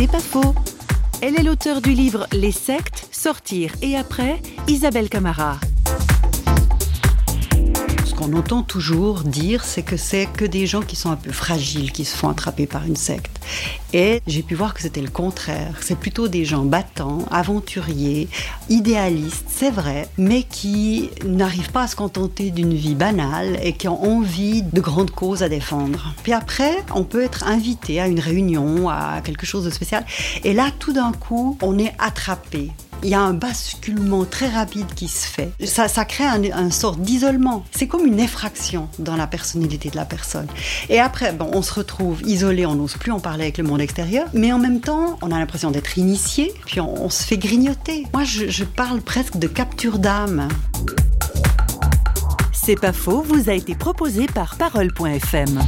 C'est pas faux. Elle est l'auteure du livre Les sectes, sortir et après, Isabelle Camara qu'on entend toujours dire, c'est que c'est que des gens qui sont un peu fragiles qui se font attraper par une secte. Et j'ai pu voir que c'était le contraire. C'est plutôt des gens battants, aventuriers, idéalistes, c'est vrai, mais qui n'arrivent pas à se contenter d'une vie banale et qui ont envie de grandes causes à défendre. Puis après, on peut être invité à une réunion, à quelque chose de spécial. Et là, tout d'un coup, on est attrapé il y a un basculement très rapide qui se fait. Ça, crée un, un sort d'isolement. C'est comme une effraction dans la personnalité de la personne. Et après, bon, on se retrouve isolé, on n'ose plus en parler avec le monde extérieur, mais en même temps, on a l'impression d'être initié, puis on, on, se fait grignoter. Moi, je, je parle presque de capture d'âme. C'est pas faux, vous a été proposé par Parole.fm.